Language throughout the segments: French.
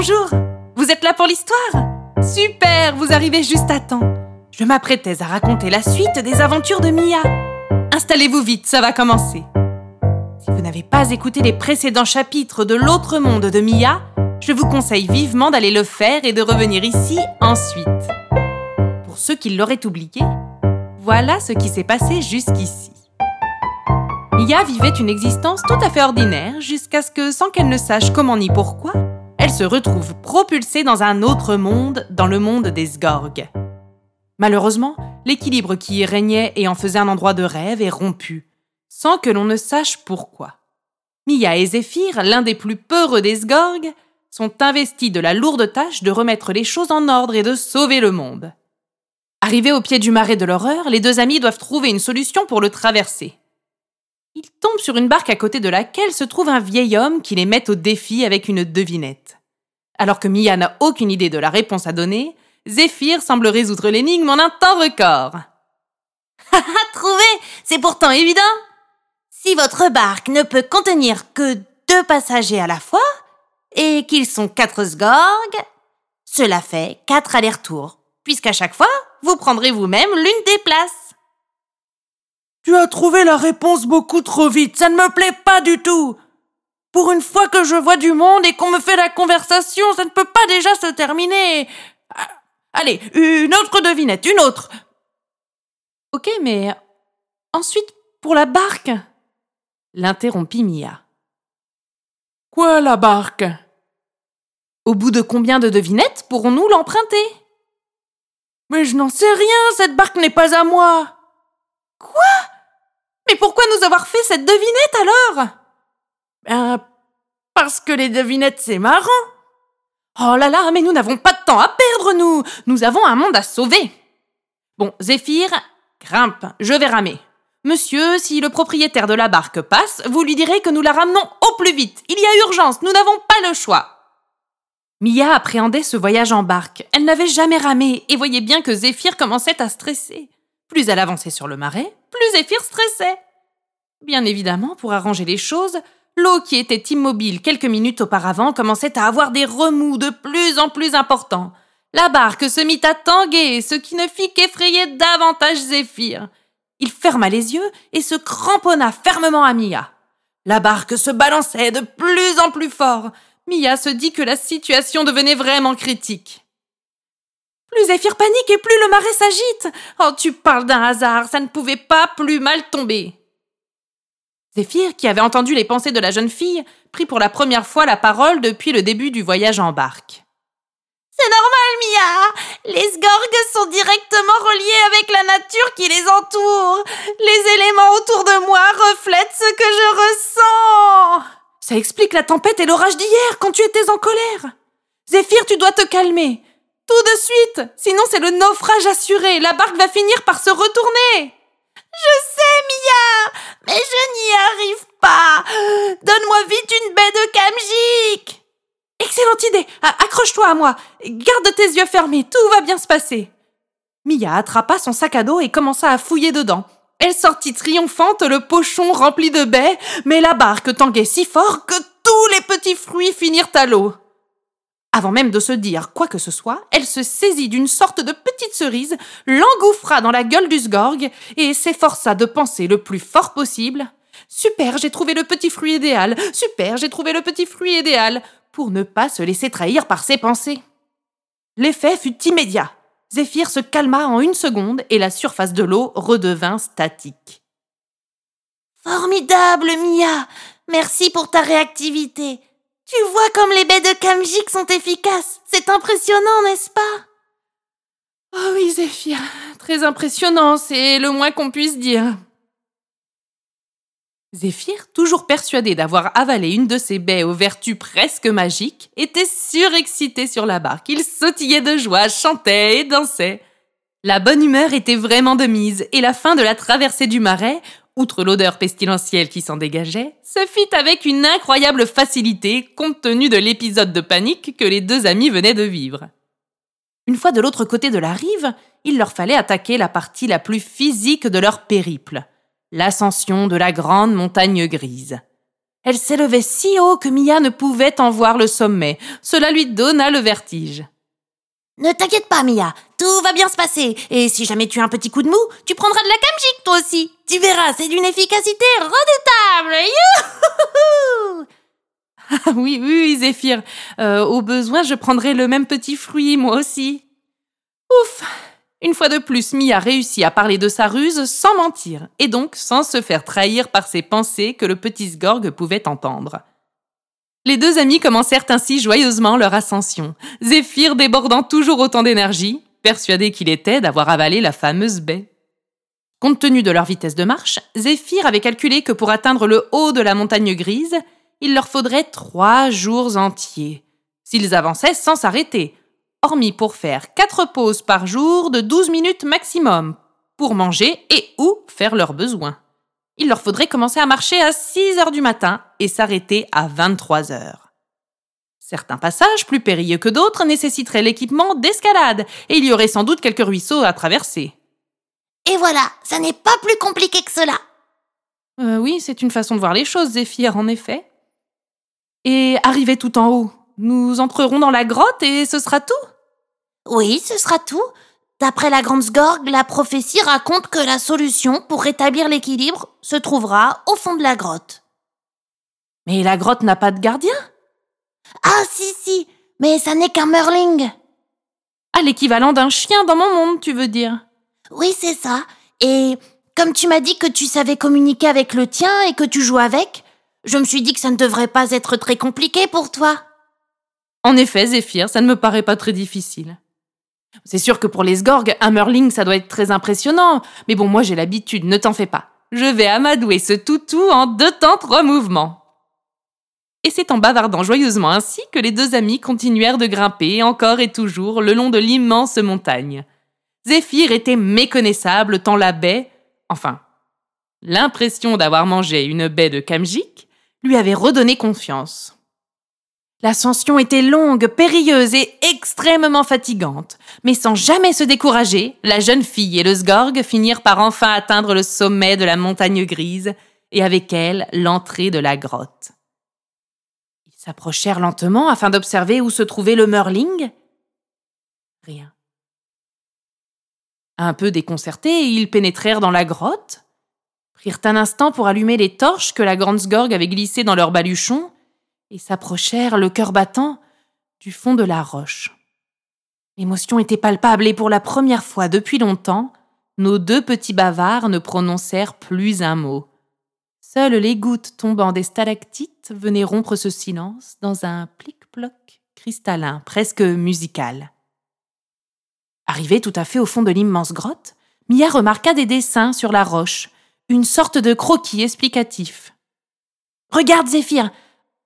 Bonjour Vous êtes là pour l'histoire? Super Vous arrivez juste à temps. Je m'apprêtais à raconter la suite des aventures de Mia. Installez-vous vite, ça va commencer. Si vous n'avez pas écouté les précédents chapitres de L'autre monde de Mia, je vous conseille vivement d'aller le faire et de revenir ici ensuite. Pour ceux qui l'auraient oublié, voilà ce qui s'est passé jusqu'ici. Mia vivait une existence tout à fait ordinaire jusqu'à ce que, sans qu'elle ne sache comment ni pourquoi, elle se retrouve propulsée dans un autre monde, dans le monde des Sgorg. Malheureusement, l'équilibre qui y régnait et en faisait un endroit de rêve est rompu, sans que l'on ne sache pourquoi. Mia et Zéphyr, l'un des plus peureux des Sgorg, sont investis de la lourde tâche de remettre les choses en ordre et de sauver le monde. Arrivés au pied du marais de l'horreur, les deux amis doivent trouver une solution pour le traverser. Ils tombent sur une barque à côté de laquelle se trouve un vieil homme qui les met au défi avec une devinette. Alors que Mia n'a aucune idée de la réponse à donner, Zéphyr semble résoudre l'énigme en un temps record. Trouvé C'est pourtant évident Si votre barque ne peut contenir que deux passagers à la fois, et qu'ils sont quatre sgorgs, cela fait quatre allers-retours, puisqu'à chaque fois, vous prendrez vous-même l'une des places. Tu as trouvé la réponse beaucoup trop vite, ça ne me plaît pas du tout. Pour une fois que je vois du monde et qu'on me fait la conversation, ça ne peut pas déjà se terminer. Ah, allez, une autre devinette, une autre. Ok, mais ensuite, pour la barque? L'interrompit Mia. Quoi, la barque? Au bout de combien de devinettes pourrons-nous l'emprunter? Mais je n'en sais rien, cette barque n'est pas à moi. Quoi? Mais pourquoi nous avoir fait cette devinette alors? Ben, parce que les devinettes, c'est marrant. Oh là là, mais nous n'avons pas de temps à perdre, nous Nous avons un monde à sauver Bon, Zéphyr, grimpe, je vais ramer. Monsieur, si le propriétaire de la barque passe, vous lui direz que nous la ramenons au plus vite. Il y a urgence, nous n'avons pas le choix. Mia appréhendait ce voyage en barque. Elle n'avait jamais ramé et voyait bien que Zéphyr commençait à stresser. Plus elle avançait sur le marais, plus Zéphyr stressait. Bien évidemment, pour arranger les choses, l'eau qui était immobile quelques minutes auparavant commençait à avoir des remous de plus en plus importants. La barque se mit à tanguer, ce qui ne fit qu'effrayer davantage Zéphyr. Il ferma les yeux et se cramponna fermement à Mia. La barque se balançait de plus en plus fort. Mia se dit que la situation devenait vraiment critique. Plus Zéphyr panique et plus le marais s'agite. Oh, tu parles d'un hasard, ça ne pouvait pas plus mal tomber. Zéphyr, qui avait entendu les pensées de la jeune fille, prit pour la première fois la parole depuis le début du voyage en barque. C'est normal, Mia. Les sgorgues sont directement reliés avec la nature qui les entoure. Les éléments autour de moi reflètent ce que je ressens. Ça explique la tempête et l'orage d'hier quand tu étais en colère. Zéphyr, tu dois te calmer. Tout de suite, sinon c'est le naufrage assuré. La barque va finir par se retourner. Je sais, Mia, mais je n'y arrive pas. Donne-moi vite une baie de Kamjik. Excellente idée Accroche-toi à moi Garde tes yeux fermés, tout va bien se passer Mia attrapa son sac à dos et commença à fouiller dedans. Elle sortit triomphante, le pochon rempli de baies, mais la barque tanguait si fort que tous les petits fruits finirent à l'eau. Avant même de se dire quoi que ce soit, elle se saisit d'une sorte de petite cerise, l'engouffra dans la gueule du sgorg et s'efforça de penser le plus fort possible. Super, j'ai trouvé le petit fruit idéal. Super, j'ai trouvé le petit fruit idéal pour ne pas se laisser trahir par ses pensées. L'effet fut immédiat. Zéphyr se calma en une seconde et la surface de l'eau redevint statique. Formidable, Mia Merci pour ta réactivité. Tu vois comme les baies de Kamjik sont efficaces. C'est impressionnant, n'est-ce pas? Oh oui, Zéphyr, très impressionnant, c'est le moins qu'on puisse dire. Zéphyr, toujours persuadé d'avoir avalé une de ces baies aux vertus presque magiques, était surexcité sur la barque. Il sautillait de joie, chantait et dansait. La bonne humeur était vraiment de mise, et la fin de la traversée du marais, outre l'odeur pestilentielle qui s'en dégageait, se fit avec une incroyable facilité compte tenu de l'épisode de panique que les deux amis venaient de vivre. Une fois de l'autre côté de la rive, il leur fallait attaquer la partie la plus physique de leur périple l'ascension de la grande montagne grise. Elle s'élevait si haut que Mia ne pouvait en voir le sommet. Cela lui donna le vertige. Ne t'inquiète pas, Mia, tout va bien se passer. Et si jamais tu as un petit coup de mou, tu prendras de la camgic toi aussi. Tu verras, c'est d'une efficacité redoutable. oui, oui, Zéphyr. Euh, au besoin, je prendrai le même petit fruit, moi aussi. Ouf Une fois de plus, Mia réussit à parler de sa ruse sans mentir, et donc sans se faire trahir par ses pensées que le petit Sgorg pouvait entendre. Les deux amis commencèrent ainsi joyeusement leur ascension, Zéphyr débordant toujours autant d'énergie, persuadé qu'il était d'avoir avalé la fameuse baie. Compte tenu de leur vitesse de marche, Zéphyr avait calculé que pour atteindre le haut de la montagne grise, il leur faudrait trois jours entiers, s'ils avançaient sans s'arrêter, hormis pour faire quatre pauses par jour de 12 minutes maximum, pour manger et ou faire leurs besoins il leur faudrait commencer à marcher à 6 heures du matin et s'arrêter à 23 heures. Certains passages, plus périlleux que d'autres, nécessiteraient l'équipement d'escalade, et il y aurait sans doute quelques ruisseaux à traverser. Et voilà, ça n'est pas plus compliqué que cela. Euh, oui, c'est une façon de voir les choses, Zéphyr, en effet. Et arrivé tout en haut, nous entrerons dans la grotte et ce sera tout? Oui, ce sera tout. D'après la Grande Sgorg, la prophétie raconte que la solution pour rétablir l'équilibre se trouvera au fond de la grotte. Mais la grotte n'a pas de gardien? Ah si si, mais ça n'est qu'un merling. Ah, l'équivalent d'un chien dans mon monde, tu veux dire? Oui, c'est ça. Et comme tu m'as dit que tu savais communiquer avec le tien et que tu joues avec, je me suis dit que ça ne devrait pas être très compliqué pour toi. En effet, Zéphyr, ça ne me paraît pas très difficile. C'est sûr que pour les Sgorg, un Merling, ça doit être très impressionnant. Mais bon, moi j'ai l'habitude, ne t'en fais pas. Je vais amadouer ce toutou en deux temps, trois mouvements. Et c'est en bavardant joyeusement ainsi que les deux amis continuèrent de grimper encore et toujours le long de l'immense montagne. Zéphyr était méconnaissable tant la baie, enfin, l'impression d'avoir mangé une baie de Kamjik, lui avait redonné confiance. L'ascension était longue, périlleuse et extrêmement fatigante. Mais sans jamais se décourager, la jeune fille et le Sgorg finirent par enfin atteindre le sommet de la montagne grise et avec elle l'entrée de la grotte. Ils s'approchèrent lentement afin d'observer où se trouvait le Merling. Rien. Un peu déconcertés, ils pénétrèrent dans la grotte, prirent un instant pour allumer les torches que la grande Sgorg avait glissées dans leur baluchon et s'approchèrent, le cœur battant, du fond de la roche. L'émotion était palpable et pour la première fois depuis longtemps, nos deux petits bavards ne prononcèrent plus un mot. Seules les gouttes tombant des stalactites venaient rompre ce silence dans un plic-ploc cristallin, presque musical. Arrivé tout à fait au fond de l'immense grotte, Mia remarqua des dessins sur la roche, une sorte de croquis explicatif. Regarde, Zéphyr,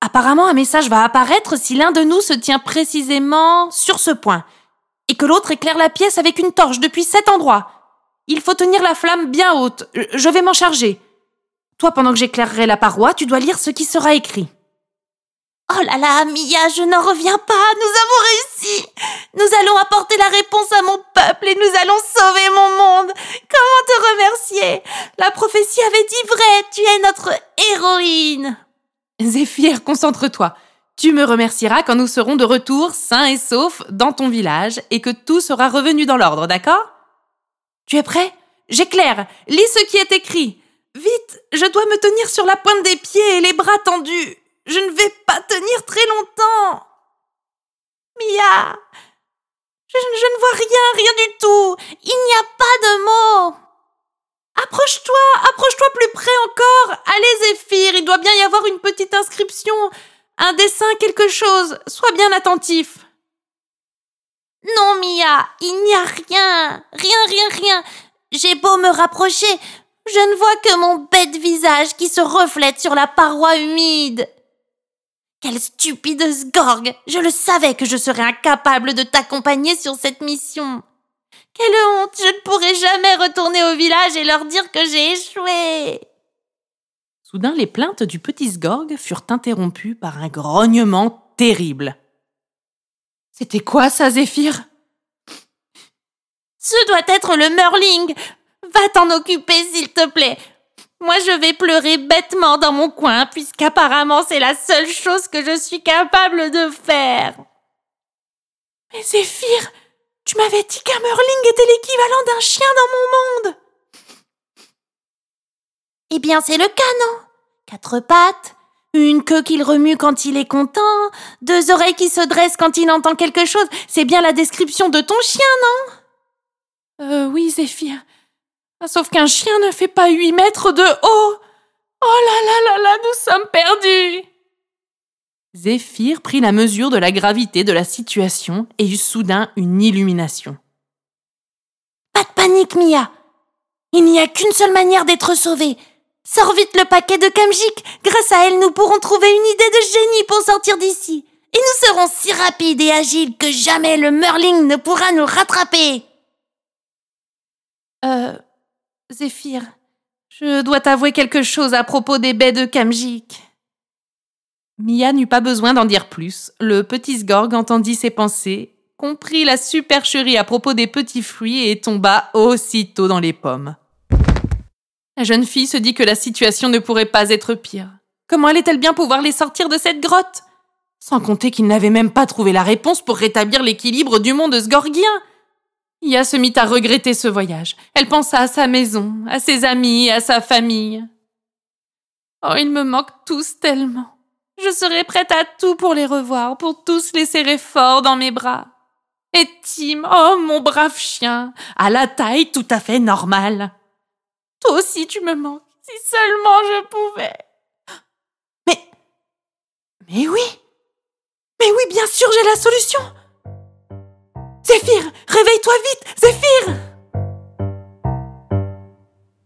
Apparemment, un message va apparaître si l'un de nous se tient précisément sur ce point, et que l'autre éclaire la pièce avec une torche depuis cet endroit. Il faut tenir la flamme bien haute. Je vais m'en charger. Toi, pendant que j'éclairerai la paroi, tu dois lire ce qui sera écrit. Oh là là, Mia, je n'en reviens pas. Nous avons réussi. Nous allons apporter la réponse à mon peuple et nous allons sauver mon monde. Comment te remercier? La prophétie avait dit vrai. Tu es notre héroïne. Zéphyr, concentre-toi. Tu me remercieras quand nous serons de retour, sains et saufs, dans ton village, et que tout sera revenu dans l'ordre, d'accord? Tu es prêt? J'éclaire. Lis ce qui est écrit. Vite, je dois me tenir sur la pointe des pieds et les bras tendus. Je ne vais pas tenir très longtemps. Mia, je, ne vois rien, rien du tout. Il n'y a pas de mots. Approche-toi, approche-toi plus près encore. Allez, Zéphyr, il doit bien y avoir une petite inscription, un dessin, quelque chose. Sois bien attentif. Non, Mia, il n'y a rien. Rien, rien, rien. J'ai beau me rapprocher, je ne vois que mon bête visage qui se reflète sur la paroi humide. Quelle stupide sgorgue Je le savais que je serais incapable de t'accompagner sur cette mission. Quelle honte Je ne pourrai jamais retourner au village et leur dire que j'ai échoué. Soudain, les plaintes du petit Sgorg furent interrompues par un grognement terrible. C'était quoi ça, Zéphyr? Ce doit être le Merling. Va t'en occuper, s'il te plaît. Moi, je vais pleurer bêtement dans mon coin, puisqu'apparemment c'est la seule chose que je suis capable de faire. Mais Zéphyr, tu m'avais dit qu'un Merling était l'équivalent d'un chien dans mon monde. Eh bien, c'est le cas, non? Quatre pattes, une queue qu'il remue quand il est content, deux oreilles qui se dressent quand il entend quelque chose. C'est bien la description de ton chien, non? Euh, oui, Zéphyr. Ah, sauf qu'un chien ne fait pas huit mètres de haut. Oh là là là là, nous sommes perdus. Zéphyr prit la mesure de la gravité de la situation et eut soudain une illumination. Pas de panique, Mia. Il n'y a qu'une seule manière d'être sauvé. Sors vite le paquet de Kamjik. Grâce à elle, nous pourrons trouver une idée de génie pour sortir d'ici. Et nous serons si rapides et agiles que jamais le Merling ne pourra nous rattraper. Euh, Zéphyr, je dois t'avouer quelque chose à propos des baies de Kamjik. Mia n'eut pas besoin d'en dire plus. Le petit Sgorg entendit ses pensées, comprit la supercherie à propos des petits fruits et tomba aussitôt dans les pommes. La jeune fille se dit que la situation ne pourrait pas être pire. Comment allait-elle bien pouvoir les sortir de cette grotte? Sans compter qu'il n'avait même pas trouvé la réponse pour rétablir l'équilibre du monde sgorgien. Ia se mit à regretter ce voyage. Elle pensa à sa maison, à ses amis, à sa famille. Oh, ils me manquent tous tellement. Je serais prête à tout pour les revoir, pour tous les serrer fort dans mes bras. Et Tim, oh mon brave chien, à la taille tout à fait normale. Toi aussi tu me manques, si seulement je pouvais. Mais... Mais oui Mais oui, bien sûr, j'ai la solution Zéphyr, réveille-toi vite Zéphyr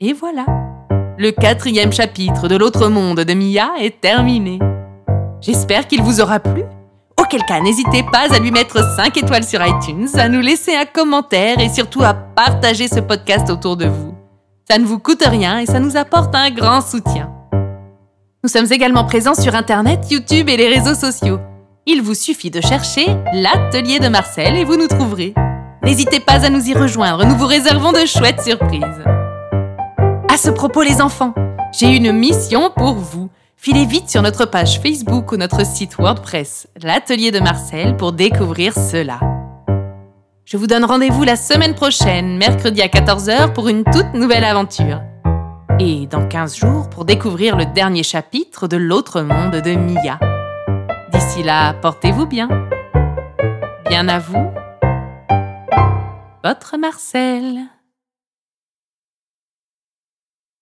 Et voilà, le quatrième chapitre de l'autre monde de Mia est terminé. J'espère qu'il vous aura plu. Auquel cas, n'hésitez pas à lui mettre 5 étoiles sur iTunes, à nous laisser un commentaire et surtout à partager ce podcast autour de vous. Ça ne vous coûte rien et ça nous apporte un grand soutien. Nous sommes également présents sur Internet, YouTube et les réseaux sociaux. Il vous suffit de chercher l'atelier de Marcel et vous nous trouverez. N'hésitez pas à nous y rejoindre, nous vous réservons de chouettes surprises. À ce propos les enfants, j'ai une mission pour vous. Filez vite sur notre page Facebook ou notre site WordPress, l'atelier de Marcel, pour découvrir cela. Je vous donne rendez-vous la semaine prochaine, mercredi à 14h, pour une toute nouvelle aventure. Et dans 15 jours pour découvrir le dernier chapitre de l'autre monde de Mia. D'ici là, portez-vous bien. Bien à vous. Votre Marcel.